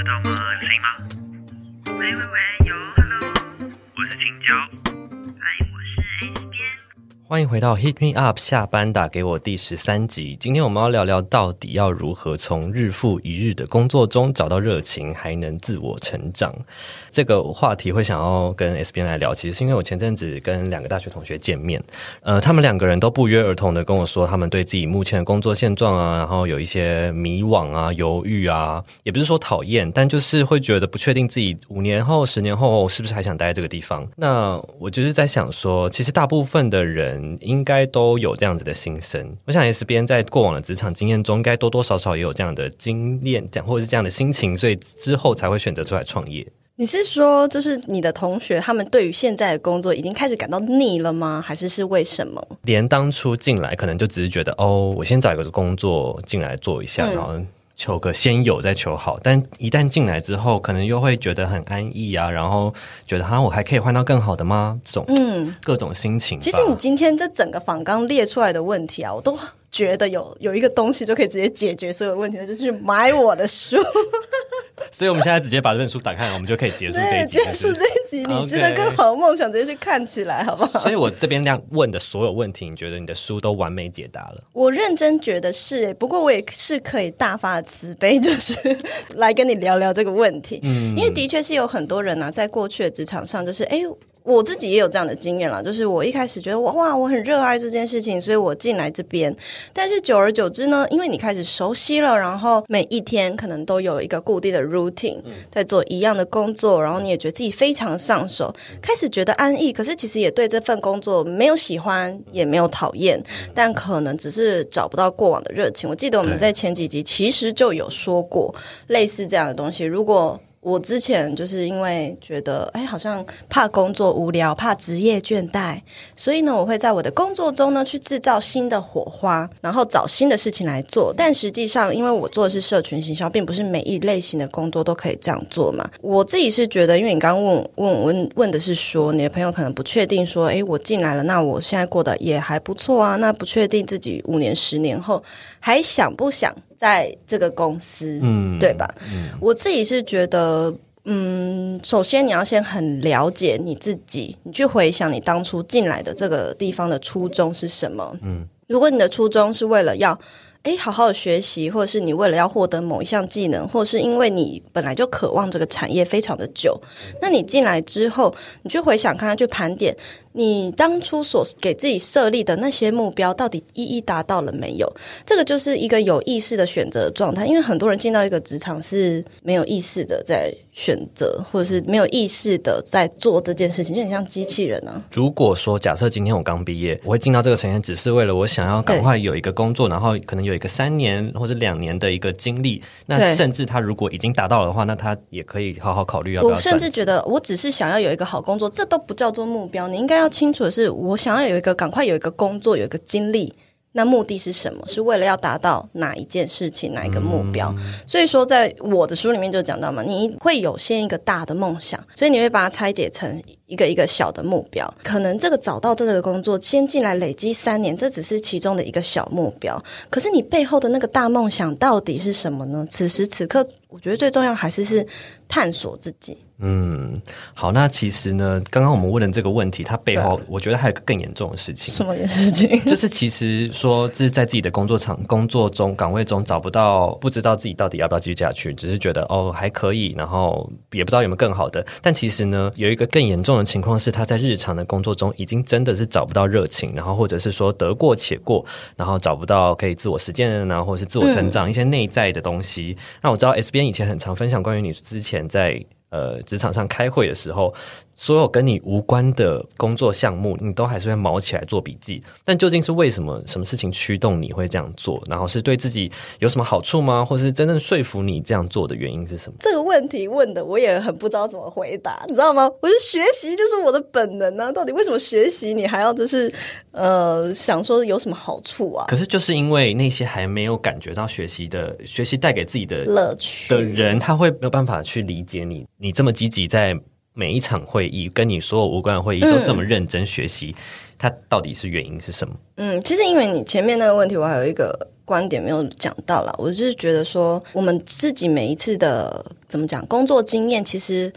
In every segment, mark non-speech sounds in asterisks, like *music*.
知道吗？有声音吗？喂喂喂，有欢迎回到 Hit Me Up 下班打给我第十三集。今天我们要聊聊到底要如何从日复一日的工作中找到热情，还能自我成长。这个话题会想要跟 S 边来聊，其实是因为我前阵子跟两个大学同学见面，呃，他们两个人都不约而同的跟我说，他们对自己目前的工作现状啊，然后有一些迷惘啊、犹豫啊，也不是说讨厌，但就是会觉得不确定自己五年后、十年后是不是还想待在这个地方。那我就是在想说，其实大部分的人应该都有这样子的心声。我想 S 边在过往的职场经验中，应该多多少少也有这样的经验，讲或者是这样的心情，所以之后才会选择出来创业。你是说，就是你的同学他们对于现在的工作已经开始感到腻了吗？还是是为什么？连当初进来可能就只是觉得哦，我先找一个工作进来做一下，然后求个先有再求好。但一旦进来之后，可能又会觉得很安逸啊，然后觉得哈，我还可以换到更好的吗？这种嗯，各种心情。其实你今天这整个访纲列出来的问题啊，我都觉得有有一个东西就可以直接解决所有问题，就是买我的书。*laughs* 所以，我们现在直接把这本书打开，我们就可以结束这一集。*laughs* 结束这一集，你值得更好的梦想，直接去看起来，好不好？*laughs* 所以我这边这样问的所有问题，你觉得你的书都完美解答了？我认真觉得是，不过我也是可以大发慈悲，就是来跟你聊聊这个问题。嗯，因为的确是有很多人呢，在过去的职场上，就是哎。我自己也有这样的经验了，就是我一开始觉得我哇，我很热爱这件事情，所以我进来这边。但是久而久之呢，因为你开始熟悉了，然后每一天可能都有一个固定的 routine，在做一样的工作，然后你也觉得自己非常上手，开始觉得安逸。可是其实也对这份工作没有喜欢，也没有讨厌，但可能只是找不到过往的热情。我记得我们在前几集其实就有说过类似这样的东西，如果。我之前就是因为觉得，哎，好像怕工作无聊，怕职业倦怠，所以呢，我会在我的工作中呢去制造新的火花，然后找新的事情来做。但实际上，因为我做的是社群行销，并不是每一类型的工作都可以这样做嘛。我自己是觉得，因为你刚刚问问问问的是说，你的朋友可能不确定说，哎，我进来了，那我现在过得也还不错啊，那不确定自己五年、十年后还想不想。在这个公司，嗯，对吧？嗯，我自己是觉得，嗯，首先你要先很了解你自己，你去回想你当初进来的这个地方的初衷是什么。嗯，如果你的初衷是为了要，诶，好好的学习，或者是你为了要获得某一项技能，或者是因为你本来就渴望这个产业非常的久，那你进来之后，你去回想看看，去盘点。你当初所给自己设立的那些目标，到底一一达到了没有？这个就是一个有意识的选择状态。因为很多人进到一个职场是没有意识的在选择，或者是没有意识的在做这件事情，就很像机器人啊。如果说假设今天我刚毕业，我会进到这个产业，只是为了我想要赶快有一个工作，然后可能有一个三年或者两年的一个经历。那甚至他如果已经达到了的话，那他也可以好好考虑要不要。我甚至觉得，我只是想要有一个好工作，这都不叫做目标。你应该。要清楚的是，我想要有一个赶快有一个工作，有一个经历。那目的是什么？是为了要达到哪一件事情，哪一个目标？所以说，在我的书里面就讲到嘛，你会有先一个大的梦想，所以你会把它拆解成一个一个小的目标。可能这个找到这个工作，先进来累积三年，这只是其中的一个小目标。可是你背后的那个大梦想到底是什么呢？此时此刻，我觉得最重要还是是探索自己。嗯，好，那其实呢，刚刚我们问的这个问题，它背后我觉得还有个更严重的事情。什么事情？*laughs* 就是其实说，就是在自己的工作场、工作中岗位中找不到，不知道自己到底要不要继续下去，只是觉得哦还可以，然后也不知道有没有更好的。但其实呢，有一个更严重的情况是，他在日常的工作中已经真的是找不到热情，然后或者是说得过且过，然后找不到可以自我实践然后或者是自我成长一些内在的东西。那我知道 S 以前很常分享关于你之前在。呃，职场上开会的时候。所有跟你无关的工作项目，你都还是会毛起来做笔记。但究竟是为什么？什么事情驱动你会这样做？然后是对自己有什么好处吗？或是真正说服你这样做的原因是什么？这个问题问的我也很不知道怎么回答，你知道吗？我是学习就是我的本能啊！到底为什么学习你还要就是呃想说有什么好处啊？可是就是因为那些还没有感觉到学习的学习带给自己的乐趣的人，他会没有办法去理解你，你这么积极在。每一场会议跟你所有无关的会议都这么认真学习，它到底是原因是什么？嗯，其实因为你前面那个问题，我还有一个。观点没有讲到啦，我就是觉得说，我们自己每一次的怎么讲工作经验，其实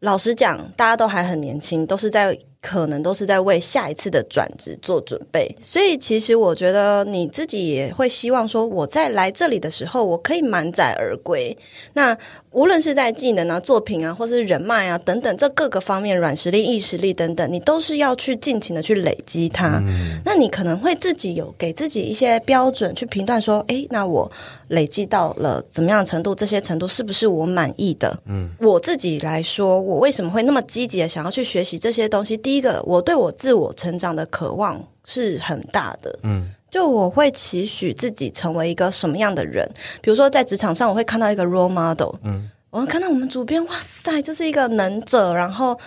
老实讲，大家都还很年轻，都是在可能都是在为下一次的转职做准备。所以，其实我觉得你自己也会希望说，我在来这里的时候，我可以满载而归。那无论是在技能啊、作品啊，或是人脉啊等等，这各个方面，软实力、硬实力等等，你都是要去尽情的去累积它。那你可能会自己有给自己一些标准去评断，说，诶，那我累积到了怎么样程度？这些程度是不是我满意的？嗯，我自己来说，我为什么会那么积极的想要去学习这些东西？第一个，我对我自我成长的渴望是很大的。嗯。就我会期许自己成为一个什么样的人？比如说在职场上，我会看到一个 role model，嗯，我看到我们主编，哇塞，就是一个能者，然后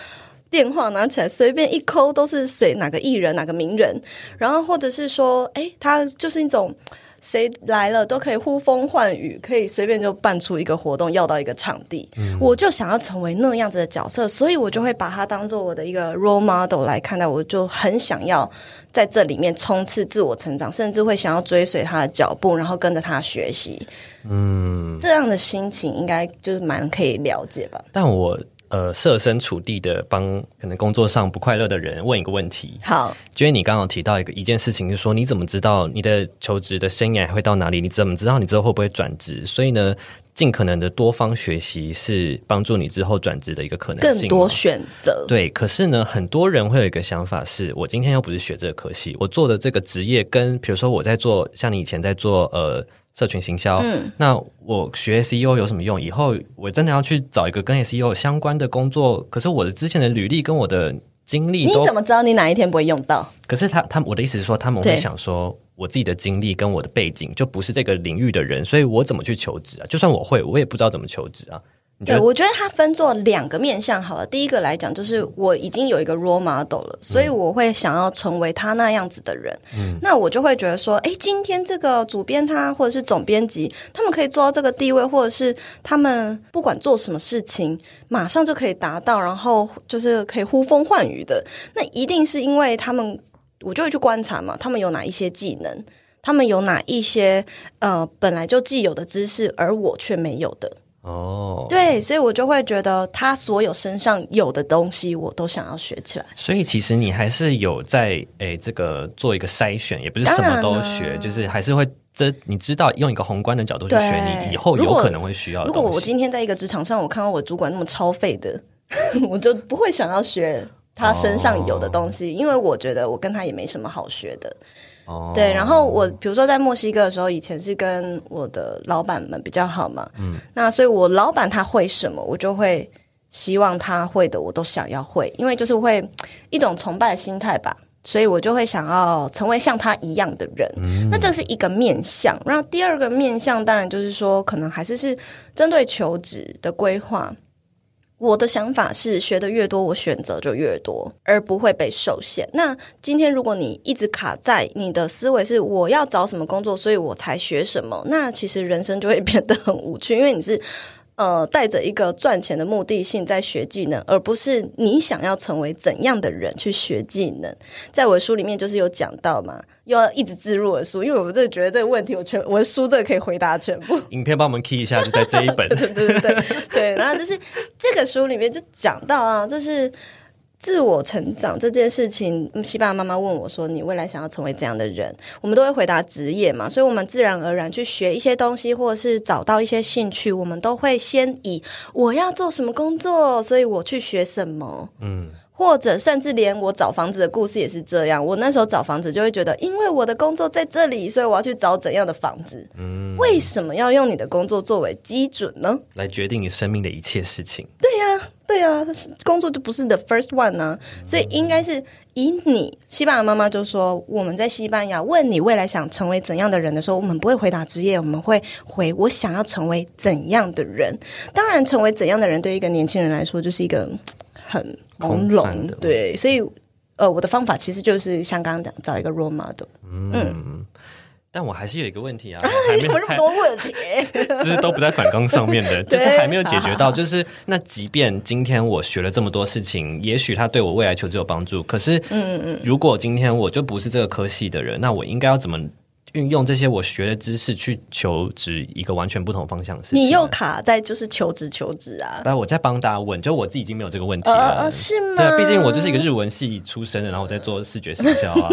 电话拿起来随便一抠都是谁哪个艺人哪个名人，然后或者是说，哎，他就是一种。谁来了都可以呼风唤雨，可以随便就办出一个活动，要到一个场地。我就想要成为那样子的角色，所以我就会把他当做我的一个 role model 来看待。我就很想要在这里面冲刺自我成长，甚至会想要追随他的脚步，然后跟着他学习。嗯，这样的心情应该就是蛮可以了解吧？但我。呃，设身处地的帮可能工作上不快乐的人问一个问题。好，因为你刚刚提到一个一件事情，是说你怎么知道你的求职的生涯会到哪里？你怎么知道你之后会不会转职？所以呢，尽可能的多方学习是帮助你之后转职的一个可能性。更多选择。对，可是呢，很多人会有一个想法是：我今天又不是学这个科系，我做的这个职业跟，比如说我在做，像你以前在做呃。社群行销，那我学 SEO 有什么用？以后我真的要去找一个跟 SEO 相关的工作，可是我的之前的履历跟我的经历，你怎么知道你哪一天不会用到？可是他他我的意思是说，他们会想说，我自己的经历跟我的背景就不是这个领域的人，所以我怎么去求职啊？就算我会，我也不知道怎么求职啊。对，我觉得它分做两个面向好了。第一个来讲，就是我已经有一个 role model 了，所以我会想要成为他那样子的人。嗯，那我就会觉得说，哎，今天这个主编他或者是总编辑，他们可以做到这个地位，或者是他们不管做什么事情，马上就可以达到，然后就是可以呼风唤雨的。那一定是因为他们，我就会去观察嘛，他们有哪一些技能，他们有哪一些呃本来就既有的知识，而我却没有的。哦，对，所以我就会觉得他所有身上有的东西，我都想要学起来。所以其实你还是有在诶，这个做一个筛选，也不是什么都学，就是还是会这你知道用一个宏观的角度去学，你以后有可能会需要。如果我今天在一个职场上，我看到我主管那么超废的，*laughs* 我就不会想要学他身上有的东西，因为我觉得我跟他也没什么好学的。对，然后我比如说在墨西哥的时候，以前是跟我的老板们比较好嘛，嗯，那所以我老板他会什么，我就会希望他会的，我都想要会，因为就是会一种崇拜的心态吧，所以我就会想要成为像他一样的人。那这是一个面相，然后第二个面相当然就是说，可能还是是针对求职的规划。我的想法是，学的越多，我选择就越多，而不会被受限。那今天如果你一直卡在你的思维是我要找什么工作，所以我才学什么，那其实人生就会变得很无趣，因为你是。呃，带着一个赚钱的目的性在学技能，而不是你想要成为怎样的人去学技能。在我的书里面就是有讲到嘛，又要一直置入的书，因为我真的觉得这个问题，我全我的书这个可以回答全部。*laughs* 影片帮我们 key 一下，就在这一本。对对对对对，然后就是这个书里面就讲到啊，就是。自我成长这件事情，西班牙妈妈问我说：“你未来想要成为怎样的人？”我们都会回答职业嘛，所以我们自然而然去学一些东西，或者是找到一些兴趣，我们都会先以我要做什么工作，所以我去学什么。嗯。或者甚至连我找房子的故事也是这样。我那时候找房子就会觉得，因为我的工作在这里，所以我要去找怎样的房子。嗯，为什么要用你的工作作为基准呢？来决定你生命的一切事情。对呀，对啊，工作就不是 the first one 呢。所以应该是以你西班牙妈妈就说，我们在西班牙问你未来想成为怎样的人的时候，我们不会回答职业，我们会回我想要成为怎样的人。当然，成为怎样的人对一个年轻人来说就是一个。很朦胧，对，所以呃，我的方法其实就是像刚刚讲，找一个 role model。嗯，但我还是有一个问题啊，*laughs* 还没有这么多问题，*laughs* 就是都不在反纲上面的，*laughs* 就是还没有解决到。就是那即便今天我学了这么多事情，也许他对我未来求职有帮助，可是，嗯嗯嗯，如果今天我就不是这个科系的人，那我应该要怎么运用这些我学的知识去求职一个完全不同方向的事情？你又卡在就是求职求职啊？不，我在帮大家问，就我自己已经没有这个问题呃了。呃，是吗？对啊，毕竟我就是一个日文系出身的，然后我在做视觉行销啊，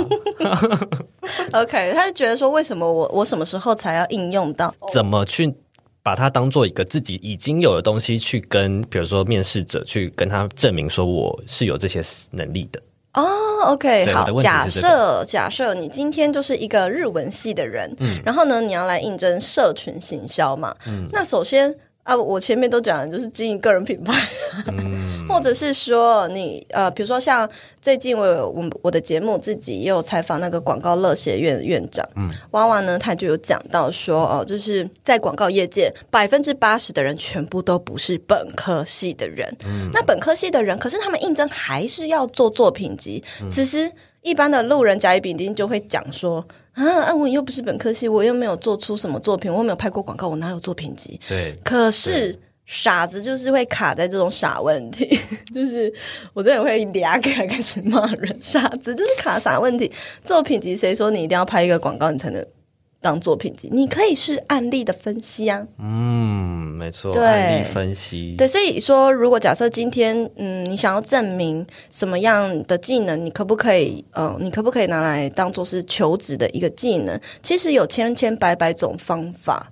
*laughs* *laughs* OK，他就觉得说，为什么我我什么时候才要应用到？怎么去把它当做一个自己已经有的东西去跟，比如说面试者去跟他证明说我是有这些能力的。哦，OK，好假设假设你今天就是一个日文系的人，嗯然后呢，你要来应征社群行销嘛，那首先。啊，我前面都讲的，就是经营个人品牌，嗯。*laughs* 或者是说你呃，比如说像最近我有我我的节目自己也有采访那个广告乐协院院长，嗯，娃娃呢，他就有讲到说哦，就是在广告业界，百分之八十的人全部都不是本科系的人，那本科系的人，可是他们应征还是要做作品集，其实。一般的路人甲乙丙丁就会讲说啊啊，我又不是本科系，我又没有做出什么作品，我又没有拍过广告，我哪有作品集？对，可是傻子就是会卡在这种傻问题，*laughs* 就是我真的会俩开开始骂人，*laughs* 傻子就是卡傻问题。作品集谁说你一定要拍一个广告你才能当作品集？你可以是案例的分析啊。嗯，没错，案例分析，对，所以说，如果假设今天，嗯，你想要证明什么样的技能，你可不可以，呃，你可不可以拿来当做是求职的一个技能？其实有千千百百种方法，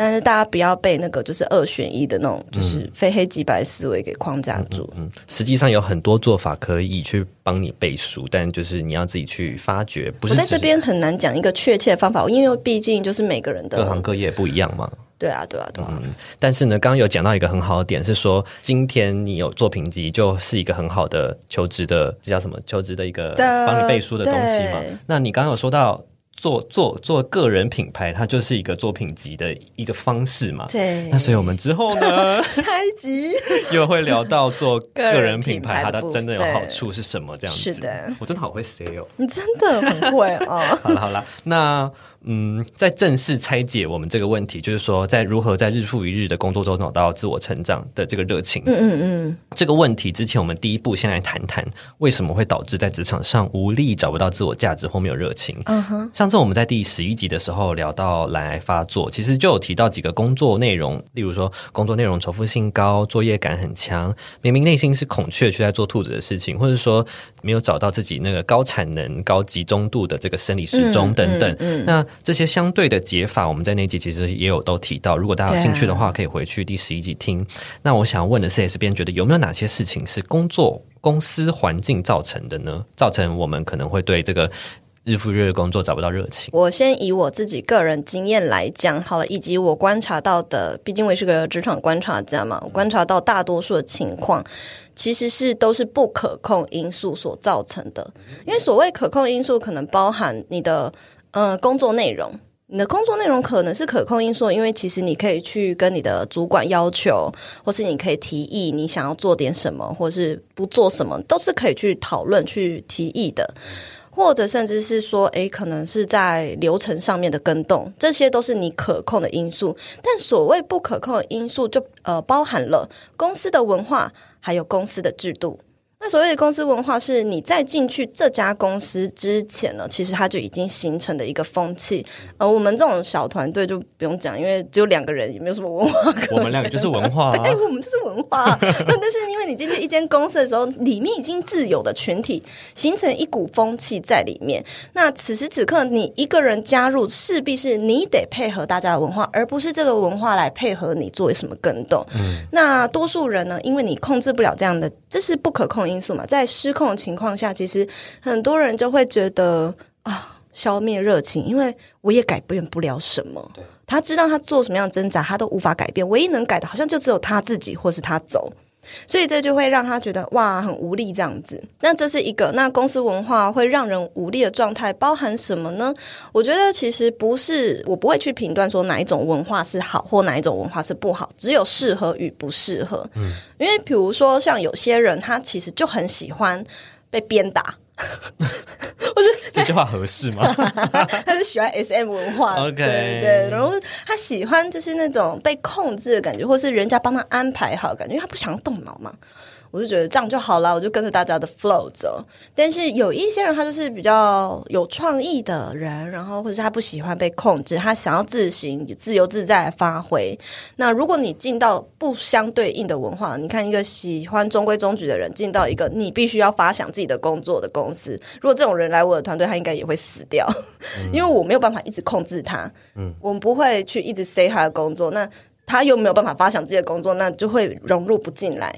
但是大家不要被那个就是二选一的那种，就是非黑即白思维给框架住。嗯，实际上有很多做法可以去帮你背书，但就是你要自己去发掘，不是我在这边很难讲一个确切的方法，因为毕竟就是每个人的各行，各业不一样嘛。对啊，对啊，对啊，但是呢，刚刚有讲到一个很好的点，是说今天你有作品集，就是一个很好的求职的，这叫什么？求职的一个帮你背书的东西嘛。那你刚刚有说到做做做个人品牌，它就是一个作品集的一个方式嘛。对。那所以我们之后呢，*laughs* 下一集 *laughs* 又会聊到做个人人品牌，它真的有好处是什么？这样子。是的我真的好会 say 哦。你真的很会哦。*laughs* 好了好了，那嗯，在正式拆解我们这个问题，就是说，在如何在日复一日的工作中找到自我成长的这个热情，嗯嗯嗯，这个问题之前，我们第一步先来谈谈为什么会导致在职场上无力、找不到自我价值或没有热情。嗯哼，上次我们在第十一集的时候聊到懒癌发作，其实就有提到几个工作内容，例如说工作内容重复性高、作业感很强，明明内心是孔雀却在做兔子的事情，或者说没有找到自己那个高产能、高集中度的这个生理时钟嗯等等。嗯嗯那这些相对的解法，我们在那集其实也有都提到。如果大家有兴趣的啊话，可以回去第十一集听。那我想问的是，S 边觉得有没有哪些事情是工作公司环境造成的呢？造成我们可能会对这个日复一日的工作找不到热情。我先以我自己个人经验来讲好了，以及我观察到的，毕竟我也是个职场观察家嘛，我观察到大多数的情况其实是都是不可控因素所造成的。因为所谓可控因素，可能包含你的呃工作内容。你的工作内容可能是可控因素，因为其实你可以去跟你的主管要求，或是你可以提议你想要做点什么，或是不做什么，都是可以去讨论、去提议的。或者甚至是说，诶，可能是在流程上面的跟动，这些都是你可控的因素。但所谓不可控的因素就，呃包含了公司的文化，还有公司的制度。那所谓的公司文化，是你在进去这家公司之前呢，其实它就已经形成的一个风气。呃，我们这种小团队就不用讲，因为只有两个人，也没有什么文化可我们两个就是文化、啊 *laughs* 对，，我们就是文化。那 *laughs* 但是因为你进去一间公司的时候，里面已经自有的群体形成一股风气在里面。那此时此刻，你一个人加入，势必是你得配合大家的文化，而不是这个文化来配合你做什么更动。嗯，那多数人呢，因为你控制不了这样的，这是不可控因素嘛，在失控的情况下，其实很多人就会觉得啊。消灭热情，因为我也改变不了什么。他知道他做什么样的挣扎，他都无法改变。唯一能改的，好像就只有他自己，或是他走。所以这就会让他觉得哇，很无力这样子。那这是一个，那公司文化会让人无力的状态包含什么呢？我觉得其实不是，我不会去评断说哪一种文化是好或哪一种文化是不好，只有适合与不适合。嗯，因为比如说像有些人，他其实就很喜欢被鞭打。*laughs* 这句话合适吗？*laughs* 他是喜欢 S M 文化 OK 对对，然后他喜欢就是那种被控制的感觉，或是人家帮他安排好的感觉，因为他不想动脑嘛。我就觉得这样就好了，我就跟着大家的 flow 走。但是有一些人，他就是比较有创意的人，然后或者是他不喜欢被控制，他想要自行自由自在地发挥。那如果你进到不相对应的文化，你看一个喜欢中规中矩的人进到一个你必须要发想自己的工作的公司，如果这种人来我的团队，他应该也会死掉，因为我没有办法一直控制他。嗯，我们不会去一直 say 他的工作，那他又没有办法发想自己的工作，那就会融入不进来。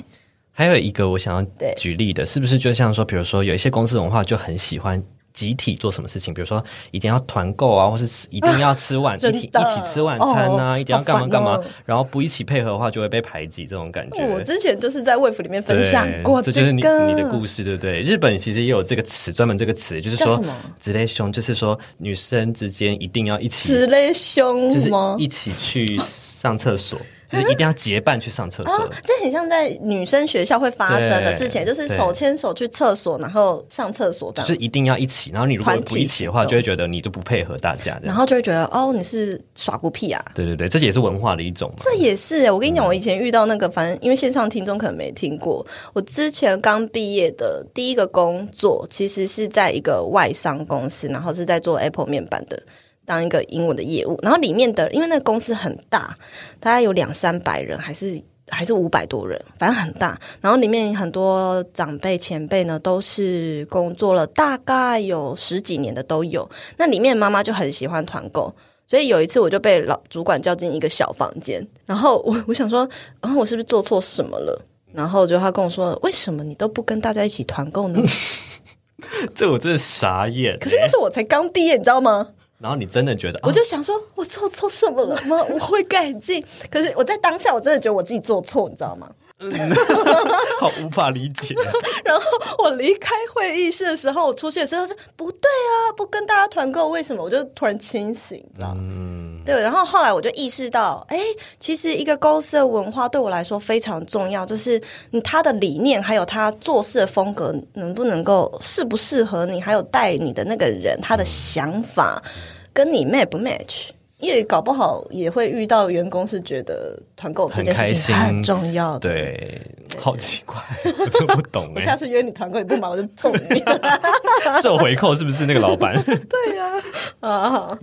还有一个我想要举例的，是不是就像说，比如说有一些公司文化就很喜欢集体做什么事情，比如说一定要团购啊，或是一定要吃晚、*laughs* 一起一起吃晚餐啊，哦一定要干嘛干嘛，哦然后不一起配合的话就会被排挤，这种感觉。我之前就是在 Wave 里面分享过这就是你你的故事，对不对？日本其实也有这个词，专门这个词，就是说叫什么“直类兄”，就是说女生之间一定要一起此类兄就是吗？一起去上厕所，就是一定要结伴去上厕所。啊，这很像在女生学校会发生的事情，就是手牵手去厕所，然后上厕所这样，就是一定要一起，然后你如果不一起的话，就会觉得你就不配合大家。然后就会觉得哦，你是耍孤僻啊。对对对，这也是文化的一种嘛。这也是，我跟你讲，我以前遇到那个，反正因为线上听众可能没听过，我之前刚毕业的第一个工作，其实是在一个外商公司，然后是在做 Apple 面板的，当一个英文的业务。然后里面的，因为那个公司很大，大概有两三百人，还是还是五百多人，反正很大。然后里面很多长辈前辈呢，都是工作了大概有十几年的都有。那里面妈妈就很喜欢团购。所以有一次我就被老主管叫进一个小房间，然后我 *laughs* 我想说，然、后我是不是做错什么了？然后就他跟我说，为什么你都不跟大家一起团购呢？*laughs* 这我真的傻眼欸。可是那时候我才刚毕业，你知道吗？然后你真的觉得，我啊就想说，我做错什么了吗？*laughs* 我会改进。可是我在当下，我真的觉得我自己做错，你知道吗？*laughs* 好无法理解。*laughs* 然后我离开会议室的时候，我出去的时候是不对啊，不跟大家团购，为什么？我就突然清醒，你知道吗？嗯，对，然后后来我就意识到，哎，其实一个公司的文化对我来说非常重要，就是嗯他的理念还有他做事的风格能不能够适不适合你，还有带你的那个人他的想法跟你 match 不 match。因为搞不好也会遇到员工是觉得团购这件事情很重要的。，对，好奇怪，*laughs* 我不懂 *laughs* 我下哎。次约你团购你不买我就揍你。*laughs* 受回扣是不是那个老板？对呀啊，好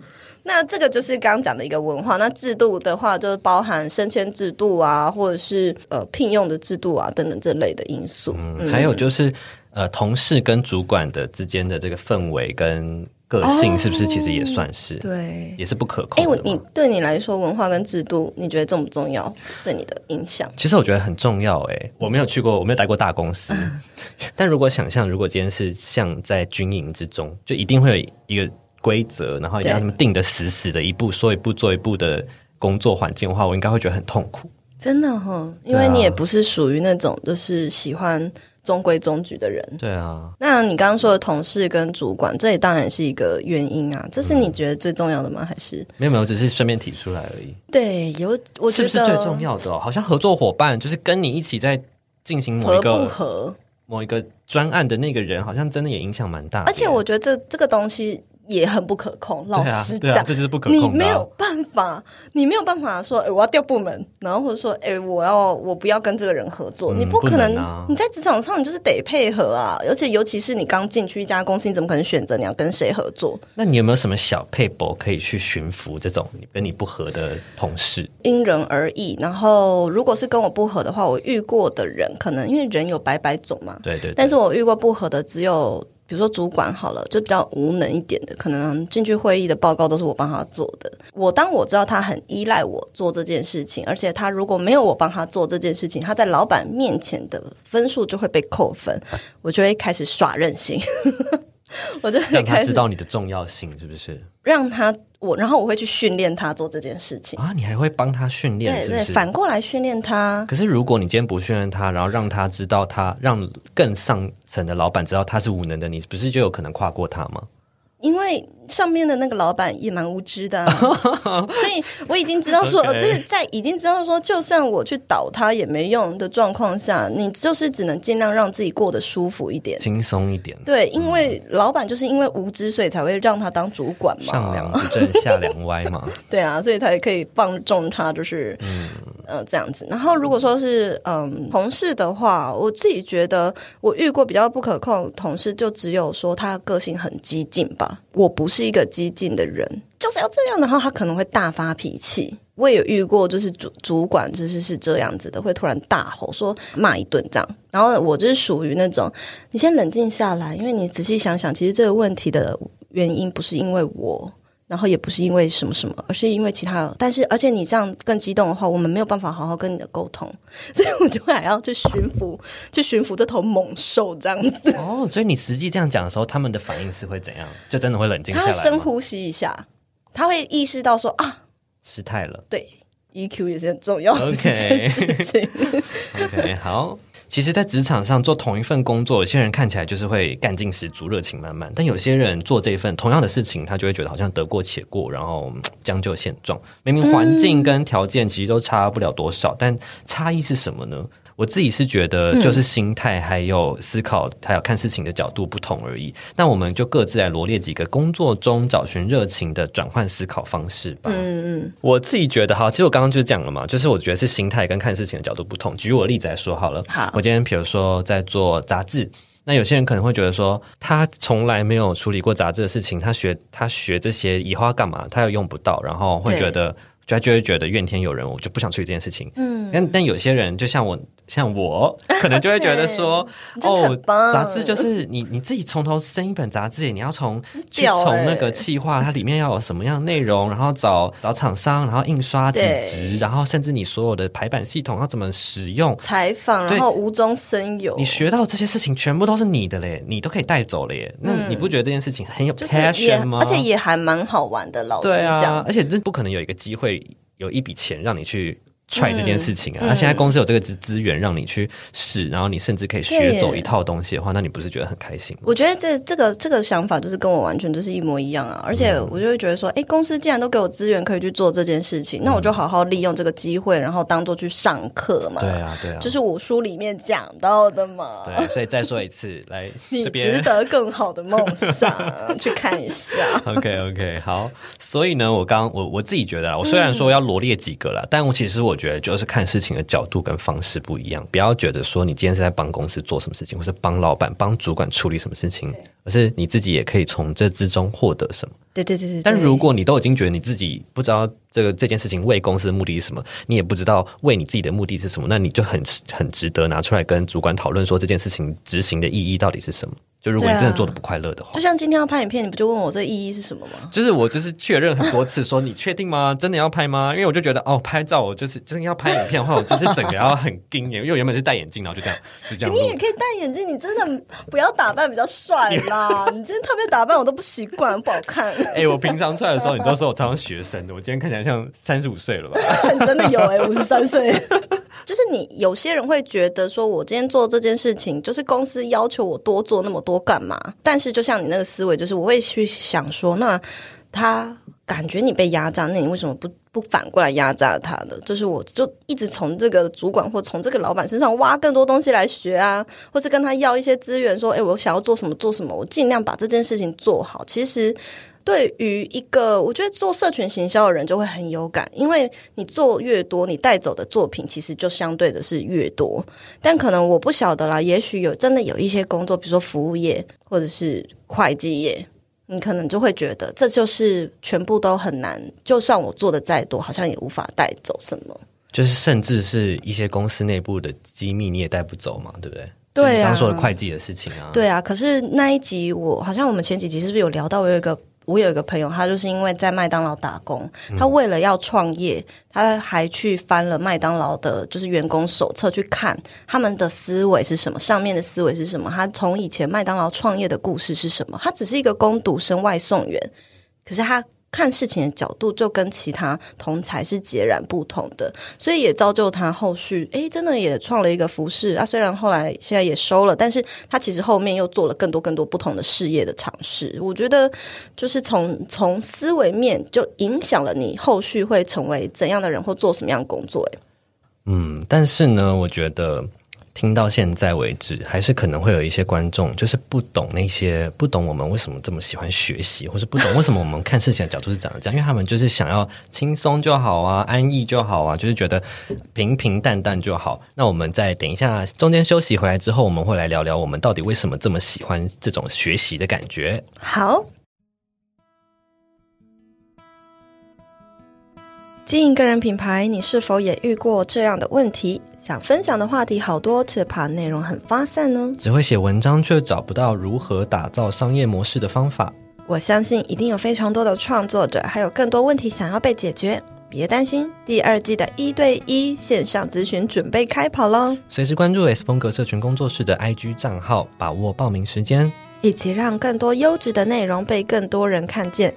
那这个就是刚刚讲的一个文化。那制度的话，就是包含升迁制度啊，或者是呃聘用的制度啊等等这类的因素。嗯，还有就是呃，同事跟主管的之间的这个氛围跟个性，是不是其实也算是，对。也是不可哎，我控的嘛？你对你来说，文化跟制度，你觉得重不重要？对你的影响？其实我觉得很重要诶，我没有去过，我没有待过大公司，*laughs* 但如果想象，如果今天是像在军营之中，就一定会有一个规则，然后一定要他们定的死死的，一步说一步做一步的工作环境的话，我应该会觉得很痛苦。真的哈，因为你也不是属于那种就是喜欢中规中矩的人。对啊，那你刚刚说的同事跟主管，这也当然是一个原因啊。这是你觉得最重要的吗？还是没有没有，只是顺便提出来而已。对有？我觉得是不是最重要的哦？好像合作伙伴就是跟你一起在进行某一个合？某一个专案的那个人，好像真的也影响蛮大。而且我觉得这这个东西也很不可控。老实讲，这就是不可你控的啊没有办法，你没有办法说，哎、我要调部门，然后或者说，哎、我要我不要跟这个人合作，嗯你不可能。你在职场上，你就是得配合啊，而且尤其是你刚进去一家公司，你怎么可能选择你要跟谁合作？那你有没有什么小配博可以去驯服这种你跟你不合的同事？因人而异。然后，如果是跟我不合的话，我遇过的人，可能因为人有百百种嘛，对对对但是我遇过不合的只有，比如说主管好了，就比较无能一点的，可能进去会议的报告都是我帮他做的。我当我知道他很依赖我做这件事情，而且他如果没有我帮他做这件事情，他在老板面前的分数就会被扣分，我就会开始耍任性。*laughs* 我就会让他知道你的重要性，是不是？让他我，然后我会去训练他做这件事情。啊，你还会帮他训练，对对？反过来训练他。可是如果你今天不训练他，然后让他知道他，让更上层的老板知道他是无能的，你不是就有可能跨过他吗？因为上面的那个老板也蛮无知的啊、*laughs* 所以我已经知道说就是在已经知道说，就算我去倒他也没用的状况下，你就是只能尽量让自己过得舒服一点。轻松一点，对，因为老板就是因为无知，所以才会让他当主管嘛。上梁不正下梁歪嘛。*laughs* 对啊，所以才可以放纵他，就是呃，这样子。然后如果说是嗯同事的话，我自己觉得我遇过比较不可控的同事，就只有说他个性很激进吧。我不是一个激进的人，就是要这样，的话他可能会大发脾气。我也有遇过，就是主主管就是是这样子的，会突然大吼说骂一顿这样。然后我就是属于那种，你先冷静下来，因为你仔细想想，其实这个问题的原因不是因为我。然后也不是因为什么什么，而是因为其他。但是，而且你这样更激动的话，我们没有办法好好跟你的沟通，*laughs* 所以我就还要去驯服，去驯服这头猛兽这样子。哦，所以你实际这样讲的时候，他们的反应是会怎样？就真的会冷静下来他深呼吸一下，他会意识到说啊，失态了。对，EQ 也是很重要的事情。*laughs* OK，好。其实，在职场上做同一份工作，有些人看起来就是会干劲十足、热情满满，但有些人做这份同样的事情，他就会觉得好像得过且过，然后将就现状。明明环境跟条件其实都差不了多少，但差异是什么呢？我自己是觉得，就是心态还有思考，还有看事情的角度不同而已。那我们就各自来罗列几个工作中找寻热情的转换思考方式吧。嗯嗯，我自己觉得哈，其实我刚刚就讲了嘛，就是我觉得是心态跟看事情的角度不同。举我例子来说好了，好我今天比如说在做杂志，那有些人可能会觉得说，他从来没有处理过杂志的事情，他学他学这些以后要干嘛，他又用不到，然后会觉得。就就会觉得怨天尤人，我就不想处理这件事情。嗯，但但有些人就像我，像我，可能就会觉得说，*laughs* 你真的很棒杂志就是你你自己从头生一本杂志，你要从去从那个企划，它里面要有什么样的内容，然后找找厂商，然后印刷几对值，然后甚至你所有的排版系统要怎么使用，采访，然后无中生有，你学到这些事情全部都是你的嘞，你都可以带走了耶。那你不觉得这件事情很有 passion 吗？而且也还蛮好玩的。老师讲，，而且这不可能有一个机会有一笔钱让你去踹这件事情啊！嗯那、现在公司有这个资资源让你去试，然后你甚至可以学走一套东西的话，那你不是觉得很开心吗？我觉得这这个这个想法就是跟我完全就是一模一样啊，而且嗯我就会觉得说，哎，公司既然都给我资源可以去做这件事情，那我就好好利用这个机会，然后当做去上课嘛。对，啊，对啊，就是我书里面讲到的嘛。对，所以再说一次，来 *laughs* 你值。得更好的梦想，去看一下。*laughs* OK OK，好，所以呢，我刚我我自己觉得啊，我虽然说要罗列几个啦，但我其实我觉得就是看事情的角度跟方式不一样，不要觉得说你今天是在帮公司做什么事情，或是帮老板、帮主管处理什么事情，而是你自己也可以从这之中获得什么。对对对对。但如果你都已经觉得你自己不知道这个这件事情为公司的目的是什么，你也不知道为你自己的目的是什么，那你就很很值得拿出来跟主管讨论说这件事情执行的意义到底是什么。就如果你真的做的不快乐的话，就像今天要拍影片，你不就问我这意义是什么吗？就是我就是确认很多次说你确定吗？真的要拍吗？因为我就觉得哦，拍照我就是真的要拍影片的话，我就是整个要很盯眼，*laughs* 因为我原本是戴眼镜，然后就这样是这样你也可以戴眼镜，你真的不要打扮比较帅啦。*laughs* 你今天特别打扮，我都不习惯，不好看。哎、我平常出来的时候，你都说我超像学生的，我今天看起来像三十五岁了吧？你 *laughs* 真的有哎、五十三岁。就是你有些人会觉得说，我今天做这件事情，就是公司要求我多做那么多干嘛？但是就像你那个思维，就是我会去想说，那他感觉你被压榨，那你为什么不不反过来压榨他呢？就是我就一直从这个主管或从这个老板身上挖更多东西来学啊，或是跟他要一些资源，说，哎，我想要做什么做什么，我尽量把这件事情做好。其实。对于一个，我觉得做社群行销的人就会很有感，因为你做越多，你带走的作品其实就相对的是越多。但可能我不晓得啦，也许有真的有一些工作，比如说服务业或者是会计业，你可能就会觉得这就是全部都很难，就算我做的再多，好像也无法带走什么。就是甚至是一些公司内部的机密你也带不走嘛，对不对？对啊刚刚说的会计的事情啊，对啊，可是那一集我好像我们前几集是不是有聊到？我有一个我有一个朋友，他就是因为在麦当劳打工，他为了要创业，他还去翻了麦当劳的就是员工手册去看他们的思维是什么，上面的思维是什么，他从以前麦当劳创业的故事是什么。他只是一个工读生外送员，可是他。看事情的角度就跟其他同才是截然不同的，所以也造就他后续诶，真的也创了一个服饰啊。虽然后来现在也收了，但是他其实后面又做了更多更多不同的事业的尝试。我觉得就是从从思维面就影响了你后续会成为怎样的人或做什么样的工作。诶，嗯，但是呢，我觉得听到现在为止，还是可能会有一些观众就是不懂那些不懂我们为什么这么喜欢学习，或是不懂为什么我们看事情的角度是长这样，因为他们就是想要轻松就好啊，安逸就好啊，就是觉得平平淡淡就好。那我们再等一下中间休息回来之后，我们会来聊聊我们到底为什么这么喜欢这种学习的感觉。好。经营个人品牌，你是否也遇过这样的问题？想分享的话题好多，却怕内容很发散呢？只会写文章，却找不到如何打造商业模式的方法。我相信一定有非常多的创作者，还有更多问题想要被解决。别担心，第二季的一对一线上咨询准备开跑喽！随时关注 S 风格社群工作室的 IG 账号，把握报名时间，一起让更多优质的内容被更多人看见。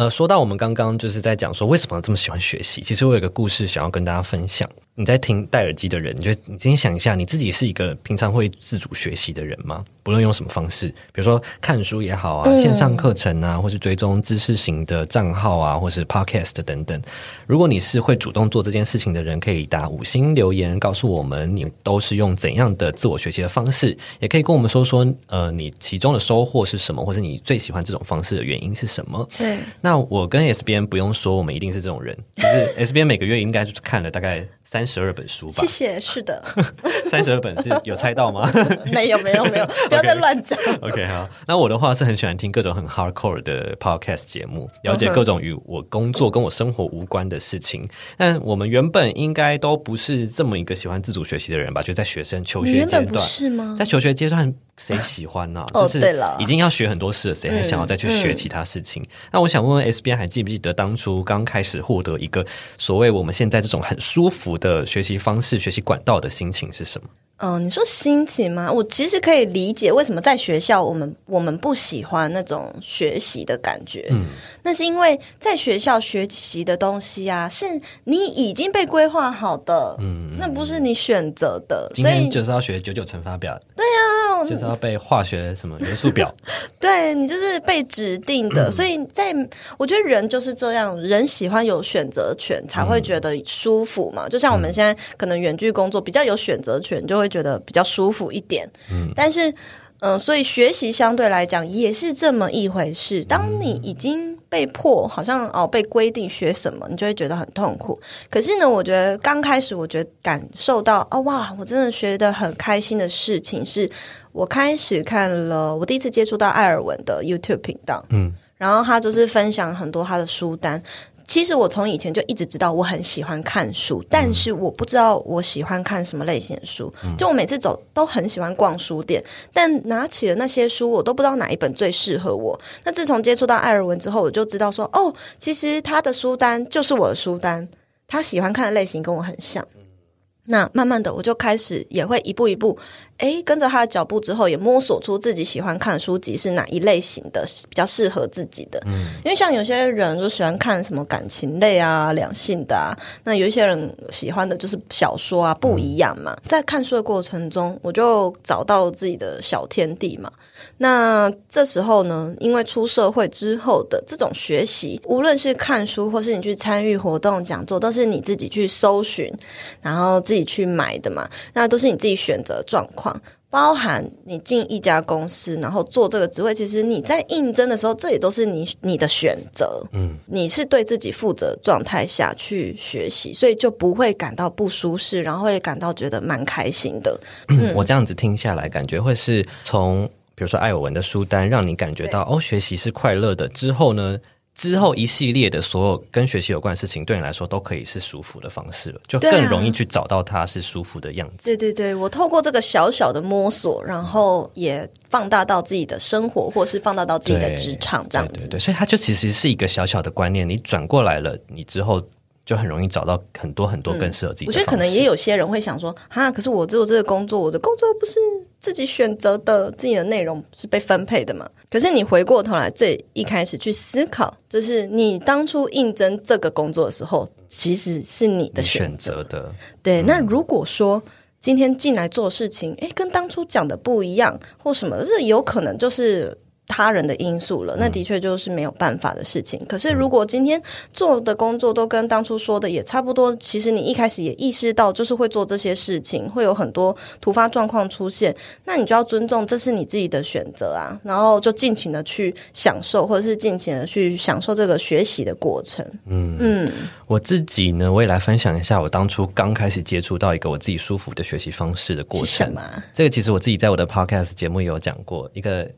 呃，说到我们刚刚就是在讲说为什么这么喜欢学习，其实我有个故事想要跟大家分享。你在听戴耳机的人，你就你今天想一下，你自己是一个平常会自主学习的人吗？不论用什么方式，比如说看书也好啊，线上课程啊，或是追踪知识型的账号啊，或是 Podcast 等等。如果你是会主动做这件事情的人，可以打五星留言告诉我们，你都是用怎样的自我学习的方式，也可以跟我们说说，呃，你其中的收获是什么，或是你最喜欢这种方式的原因是什么？对。那我跟 S B N 不用说，我们一定是这种人，就是 S B N 每个月应该就是看了大概。三十二本书吧，谢谢，是的，*laughs* 三十二本是有猜到吗？*laughs* 没有，没有，没有，*laughs* 不要再乱讲。OK，好，那我的话是很喜欢听各种很 hardcore 的 podcast 节目，了解各种与我工作跟我生活无关的事情。但我们原本应该都不是这么一个喜欢自主学习的人吧？就在学生求学阶段，是吗？在求学阶段。谁喜欢呢？哦，对了，已经要学很多事了，谁还想要再去学其他事情？那我想问问 SBI 还记不记得当初刚开始获得一个所谓我们现在这种很舒服的学习方式、学习管道的心情是什么？嗯，你说心情吗？我其实可以理解为什么在学校我们我们不喜欢那种学习的感觉。嗯，那是因为在学校学习的东西啊，是你已经被规划好的，嗯，那不是你选择的。今天就是要学九九乘法表，对呀，就是要背化学什么元素表，*laughs* 对你就是被指定的。所以在我觉得人就是这样，人喜欢有选择权才会觉得舒服嘛。就像我们现在可能远距工作比较有选择权，就会。觉得比较舒服一点，嗯，但是，嗯，所以学习相对来讲也是这么一回事。当你已经被迫，好像哦被规定学什么，你就会觉得很痛苦。可是呢，我觉得刚开始，我觉得感受到哦哇，我真的学得很开心的事情，是我开始看了我第一次接触到艾尔文的 YouTube 频道，嗯，然后他就是分享很多他的书单。其实我从以前就一直知道我很喜欢看书，但是我不知道我喜欢看什么类型的书。就我每次走都很喜欢逛书店，但拿起了那些书，我都不知道哪一本最适合我。那自从接触到艾尔文之后，我就知道说，哦，其实他的书单就是我的书单，他喜欢看的类型跟我很像。那慢慢的，我就开始也会一步一步。哎，跟着他的脚步之后，也摸索出自己喜欢看的书籍是哪一类型的，比较适合自己的。嗯，因为像有些人就喜欢看什么感情类啊、两性的啊，那有一些人喜欢的就是小说啊，不一样嘛。在看书的过程中，我就找到自己的小天地嘛。那这时候呢，因为出社会之后的这种学习，无论是看书或是你去参与活动讲座，都是你自己去搜寻，然后自己去买的嘛。那都是你自己选择状况。包含你进一家公司，然后做这个职位，其实你在应征的时候，这也都是你你的选择。嗯，你是对自己负责状态下去学习，所以就不会感到不舒适，然后会感到觉得蛮开心的。*clears throat* 嗯我这样子听下来，感觉会是从比如说艾尔文的书单，让你感觉到哦，学习是快乐的。之后呢？之后一系列的所有跟学习有关的事情，对你来说都可以是舒服的方式了，就更容易去找到它是舒服的样子。对对对，我透过这个小小的摸索，然后也放大到自己的生活，或是放大到自己的职场，这样子。对对，所以它就其实是一个小小的观念，你转过来了，你之后。就很容易找到很多很多更适合自己。我觉得可能也有些人会想说，哈，可是我做这个工作，我的工作不是自己选择的，自己的内容是被分配的嘛？可是你回过头来，最一开始去思考，就是你当初应征这个工作的时候，其实是你的选择的。对，那如果说今天进来做事情，哎，跟当初讲的不一样，或什么，这有可能就是。他人的因素了，那的确就是没有办法的事情。可是如果今天做的工作都跟当初说的也差不多，其实你一开始也意识到就是会做这些事情，会有很多突发状况出现，那你就要尊重，这是你自己的选择啊，然后就尽情的去享受，或者是尽情的去享受这个学习的过程。嗯嗯，我自己呢，我也来分享一下我当初刚开始接触到一个我自己舒服的学习方式的过程。这个其实我自己在我的 podcast 节目也有讲过一个。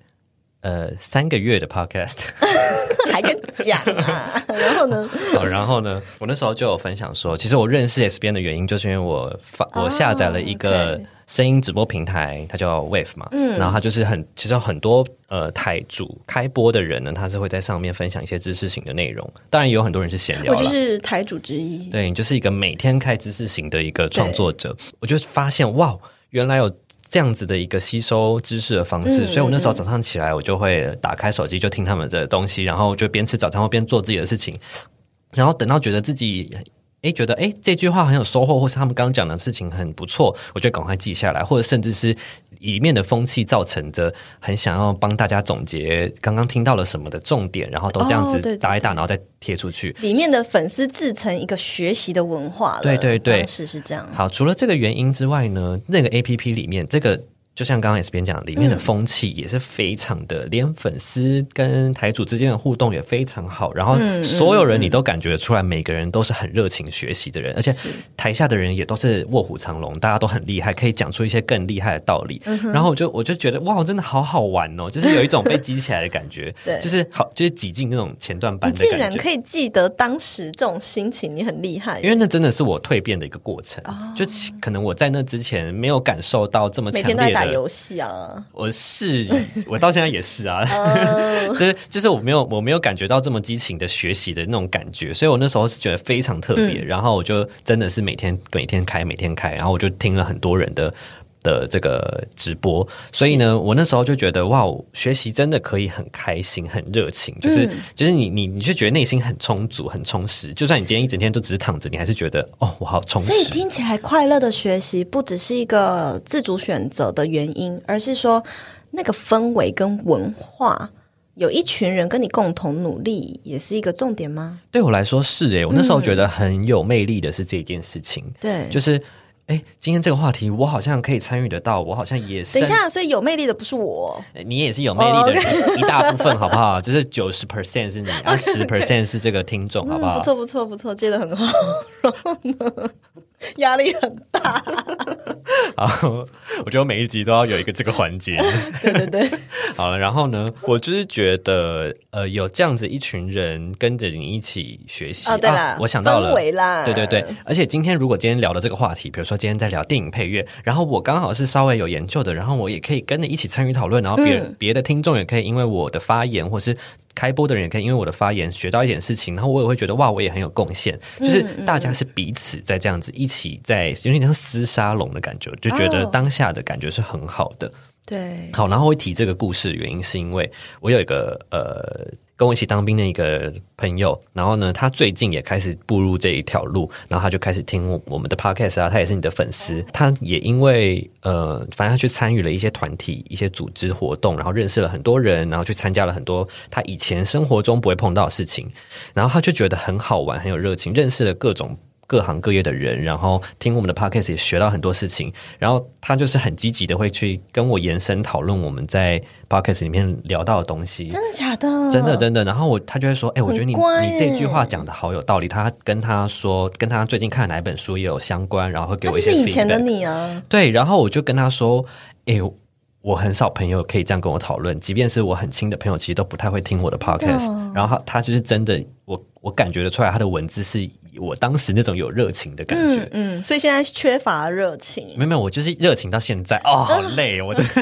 呃，三个月的 podcast *laughs* 还跟讲啊？*laughs* 然后呢？好，然后呢？我那时候就有分享说，其实我认识 S 边的原因，就是因为我发我下载了一个声音直播平台，它叫 Wave 嘛。嗯。然后它就是很，其实很多呃台主开播的人呢，他是会在上面分享一些知识型的内容。当然，也有很多人是闲聊。我就是台主之一。对，你就是一个每天开知识型的一个创作者。我就发现，哇，原来有。这样子的一个吸收知识的方式，所以我那时候早上起来，我就会打开手机就听他们的东西，然后就边吃早餐或边做自己的事情，然后等到觉得自己。哎，觉得哎这句话很有收获，或是他们刚刚讲的事情很不错，我就赶快记下来，或者甚至是里面的风气造成的，很想要帮大家总结刚刚听到了什么的重点，然后都这样子打一打，然后再贴出去。里面的粉丝自成一个学习的文化了，对对对，是是这样。好，除了这个原因之外呢，那个 A P P 里面这个。就像刚刚 S 边讲，里面的风气也是非常的，连粉丝跟台主之间的互动也非常好。然后所有人你都感觉出来，每个人都是很热情学习的人，而且台下的人也都是卧虎藏龙，大家都很厉害，可以讲出一些更厉害的道理。然后我就我就觉得哇，真的好好玩哦，就是有一种被激起来的感觉，*laughs* 对，就是好，就是挤进那种前段班。你竟然可以记得当时这种心情，你很厉害，因为那真的是我蜕变的一个过程。就可能我在那之前没有感受到这么强烈的。游戏啊，我是 *laughs* 我到现在也是啊，*laughs* 就是就是我没有我没有感觉到这么激情的学习的那种感觉，所以我那时候是觉得非常特别，然后我就真的是每天每天开每天开，然后我就听了很多人的。的这个直播，所以呢，我那时候就觉得哇，学习真的可以很开心、很热情，就是就是你你你就觉得内心很充足、很充实。就算你今天一整天都只是躺着，你还是觉得哦，我好充实。所以听起来快乐的学习不只是一个自主选择的原因，而是说那个氛围跟文化，有一群人跟你共同努力，也是一个重点吗？对我来说是诶，我那时候觉得很有魅力的是这件事情，对，就是。哎，今天这个话题我好像可以参与得到，我好像也是。等一下，所以有魅力的不是我，你也是有魅力的人，一大部分好不好？就是九十 percent 是你，二十 percent 是这个听众，*laughs* 好不好？不错，不错，不错，接的很好。然后呢？压力很大，好，我觉得每一集都要有一个这个环节。对对对，好了，然后呢，我就是觉得，呃，有这样子一群人跟着你一起学习啊，对啦，我想到了，对对对，而且今天如果今天聊的这个话题，比如说今天在聊电影配乐，然后我刚好是稍微有研究的，然后我也可以跟着一起参与讨论，然后别人别的听众也可以因为我的发言或是。开播的人也可以因为我的发言学到一点事情，然后我也会觉得哇，我也很有贡献。就是大家是彼此在这样子一起在有点像厮杀龙的感觉，就觉得当下的感觉是很好的。对，好，然后会提这个故事的原因是因为我有一个呃。跟我一起当兵的一个朋友，然后呢，他最近也开始步入这一条路，然后他就开始听我们的 podcast 啊，他也是你的粉丝，他也因为呃，反正他去参与了一些团体、一些组织活动，然后认识了很多人，然后去参加了很多他以前生活中不会碰到的事情，然后他就觉得很好玩，很有热情，认识了各种。各行各业的人，然后听我们的 podcast 也学到很多事情，然后他就是很积极的会去跟我延伸讨论我们在 podcast 里面聊到的东西。真的假的？真的真的。然后我他就会说：“哎，我觉得你你这句话讲的好有道理。”他跟他说，跟他最近看哪一本书也有相关，然后会给我一些。是以前的你啊。对，然后我就跟他说：“哎，我很少朋友可以这样跟我讨论，即便是我很亲的朋友，其实都不太会听我的 podcast。”然后他他就是真的，我我感觉得出来，他的文字是。我当时那种有热情的感觉，嗯，所以现在缺乏热情。没有没有，我就是热情到现在哦，*laughs* 好累，我的。*laughs*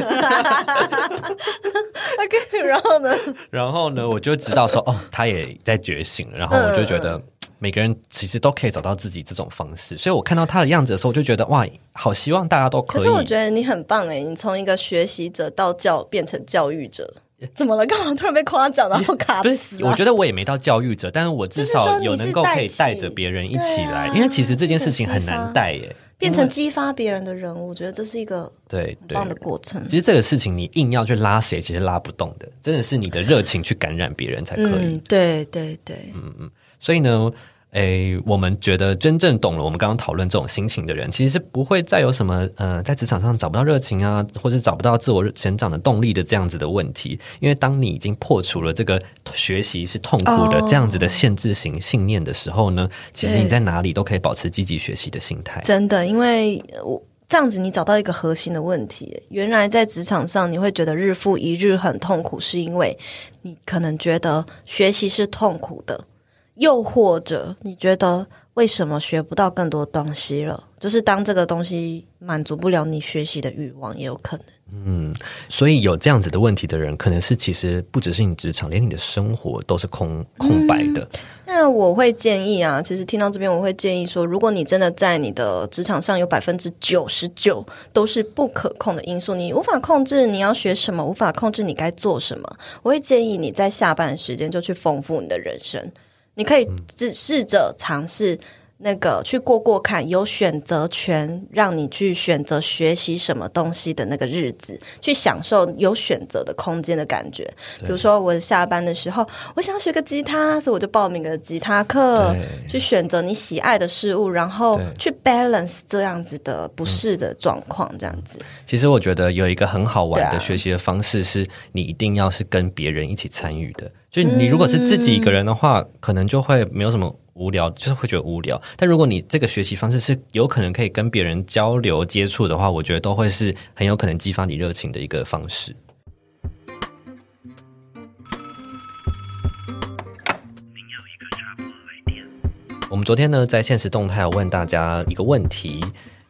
OK，然后呢？然后呢？我就知道说，*laughs* 哦，他也在觉醒了。然后我就觉得，每个人其实都可以找到自己这种方式。所以我看到他的样子的时候，我就觉得，哇，好希望大家都可以。可是我觉得你很棒哎，你从一个学习者到教变成教育者。*laughs* 怎么了？干嘛突然被夸奖，然后卡死？我觉得我也没到教育者，但是我至少有能够可以带着别人一起来，因为其实这件事情很难带耶。变成激发别人的人物，我觉得这是一个对棒的过程。其实这个事情你硬要去拉谁，其实拉不动的，真的是你的热情去感染别人才可以。嗯，对对对，所以呢，诶，我们觉得真正懂了我们刚刚讨论这种心情的人，其实是不会再有什么呃，在职场上找不到热情啊，或者找不到自我成长的动力的这样子的问题。因为当你已经破除了这个学习是痛苦的哦这样子的限制型信念的时候呢，其实你在哪里都可以保持积极学习的心态。真的，因为呃我这样子，你找到一个核心的问题。原来在职场上，你会觉得日复一日很痛苦，是因为你可能觉得学习是痛苦的，又或者你觉得为什么学不到更多东西了？就是当这个东西满足不了你学习的欲望，也有可能。嗯所以有这样子的问题的人，可能是其实不只是你职场，连你的生活都是空空白的。那我会建议啊，其实听到这边，我会建议说，如果你真的在你的职场上有百分之九十九都是不可控的因素，你无法控制你要学什么，无法控制你该做什么，我会建议你在下班时间就去丰富你的人生。你可以只试着尝试那个去过过看，有选择权，让你去选择学习什么东西的那个日子，去享受有选择的空间的感觉。比如说，我下班的时候，我想要学个吉他，所以我就报名了吉他课，去选择你喜爱的事物，然后去 balance 这样子的不适的状况，这样子。其实我觉得有一个很好玩的学习的方式，是你一定要是跟别人一起参与的。就你如果是自己一个人的话，可能就会没有什么无聊，就是会觉得无聊。但如果你这个学习方式是有可能可以跟别人交流接触的话，我觉得都会是很有可能激发你热情的一个方式。我们昨天呢，在现实动态有问大家一个问题，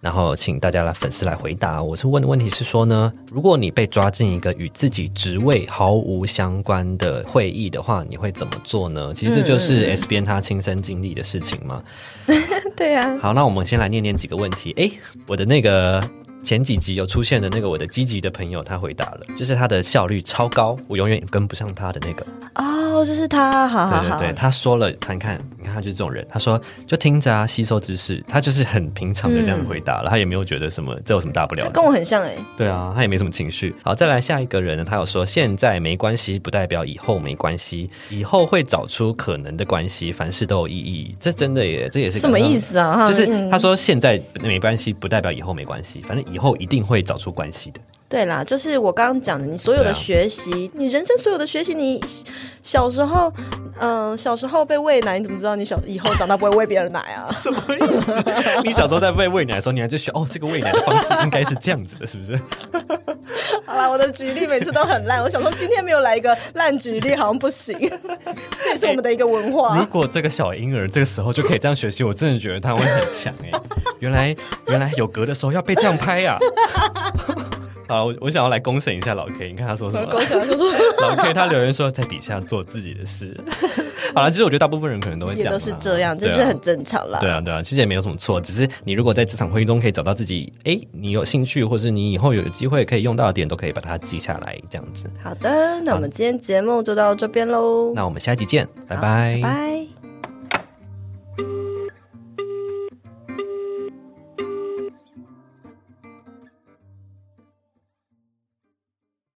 然后请大家来粉丝来回答。我是问的问题是说呢，如果你被抓进一个与自己职位毫无相关的会议的话，你会怎么做呢？其实这就是 S 边他亲身经历的事情嘛。*laughs* 对啊，好，那我们先来念念几个问题。诶，我的那个前几集有出现的那个我的积极的朋友，他回答了，就是他的效率超高，我永远跟不上他的那个。哦，就是他，好好好，对对对，他说了，看看，你看他就是这种人。他说就听着啊，吸收知识，他就是很平常的这样回答了，他也没有觉得什么这有什么大不了的。跟我很像哎、对啊，他也没什么情绪。好，再来下一个人呢，他有说现在没关系，不代表以后没关系，以后会找出可能的关系，凡事都有意义。这真的耶，这也是什么意？思啊？就是嗯他说现在没关系，不代表以后没关系，反正以后一定会找出关系的。对啦，就是我刚刚讲的，你所有的学习，你人生所有的学习，你小时候，嗯、小时候被喂奶，你怎么知道你小以后长大不会喂别人奶啊？*laughs* 什么意思？你小时候在喂喂奶的时候，你还就学哦，这个喂奶的方式应该是这样子的，是不是？好啦，我的举例每次都很烂，我想说今天没有来一个烂举例，好像不行，*laughs* 这也是我们的一个文化。如果这个小婴儿这个时候就可以这样学习，我真的觉得他会很强哎、原来原来有格的时候要被这样拍呀、好，我我想要来公审一下老 K，你看他说什么？狗小就说老 K 他留言说在底下做自己的事。*laughs* 好了，其实我觉得大部分人可能都会这样啦，也都是这样，这是很正常啦。对啊，对啊，其实也没有什么错，只是你如果在这场会议中可以找到自己，哎，你有兴趣，或是你以后有机会可以用到的点，都可以把它记下来，这样子。好的，那我们今天节目就到这边喽，那我们下一集见，拜好拜。拜。